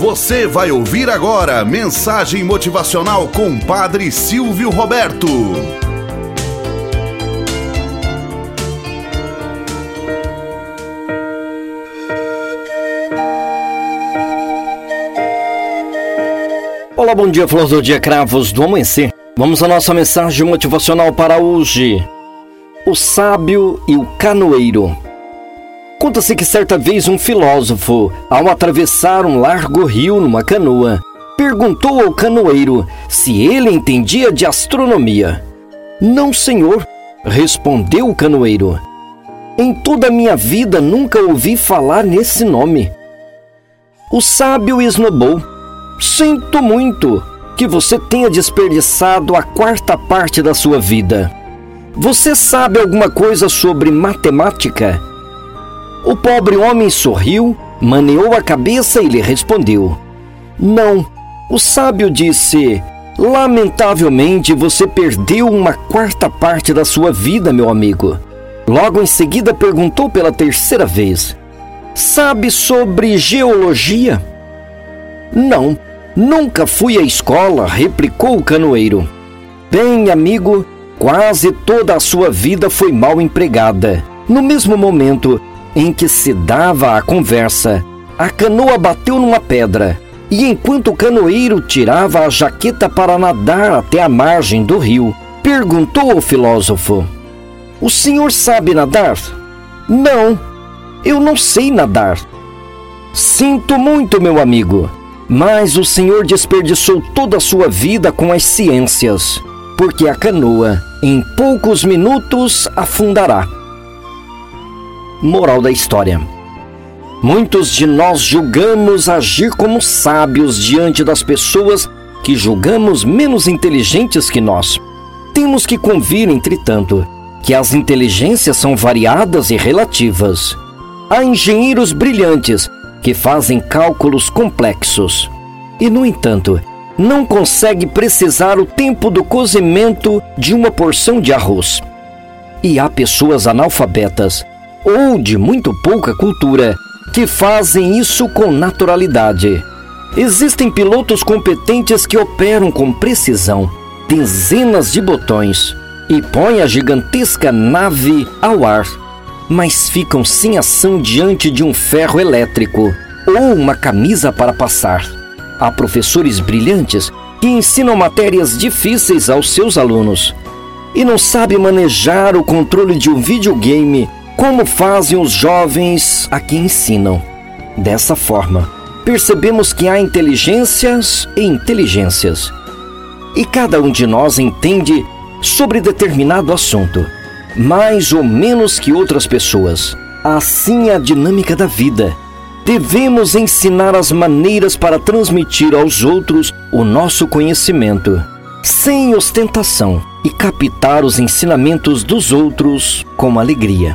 Você vai ouvir agora mensagem motivacional com Padre Silvio Roberto. Olá, bom dia, flores do dia, cravos do amanhecer. Vamos à nossa mensagem motivacional para hoje. O sábio e o canoeiro. Conta-se que certa vez um filósofo, ao atravessar um largo rio numa canoa, perguntou ao canoeiro se ele entendia de astronomia. Não, senhor, respondeu o canoeiro. Em toda a minha vida nunca ouvi falar nesse nome. O sábio esnobou. Sinto muito que você tenha desperdiçado a quarta parte da sua vida. Você sabe alguma coisa sobre matemática? O pobre homem sorriu, maneou a cabeça e lhe respondeu: Não. O sábio disse: Lamentavelmente você perdeu uma quarta parte da sua vida, meu amigo. Logo em seguida perguntou pela terceira vez: Sabe sobre geologia? Não. Nunca fui à escola, replicou o canoeiro. Bem, amigo, quase toda a sua vida foi mal empregada. No mesmo momento em que se dava a conversa, a canoa bateu numa pedra, e enquanto o canoeiro tirava a jaqueta para nadar até a margem do rio, perguntou ao filósofo: O senhor sabe nadar? Não, eu não sei nadar. Sinto muito, meu amigo. Mas o Senhor desperdiçou toda a sua vida com as ciências, porque a canoa, em poucos minutos, afundará. Moral da história: Muitos de nós julgamos agir como sábios diante das pessoas que julgamos menos inteligentes que nós. Temos que convir, entretanto, que as inteligências são variadas e relativas. Há engenheiros brilhantes que fazem cálculos complexos e, no entanto, não consegue precisar o tempo do cozimento de uma porção de arroz. E há pessoas analfabetas ou de muito pouca cultura que fazem isso com naturalidade. Existem pilotos competentes que operam com precisão dezenas de botões e põem a gigantesca nave ao ar mas ficam sem ação diante de um ferro elétrico ou uma camisa para passar. Há professores brilhantes que ensinam matérias difíceis aos seus alunos e não sabem manejar o controle de um videogame como fazem os jovens a quem ensinam. Dessa forma, percebemos que há inteligências e inteligências. E cada um de nós entende sobre determinado assunto mais ou menos que outras pessoas. Assim é a dinâmica da vida. Devemos ensinar as maneiras para transmitir aos outros o nosso conhecimento, sem ostentação, e captar os ensinamentos dos outros com alegria.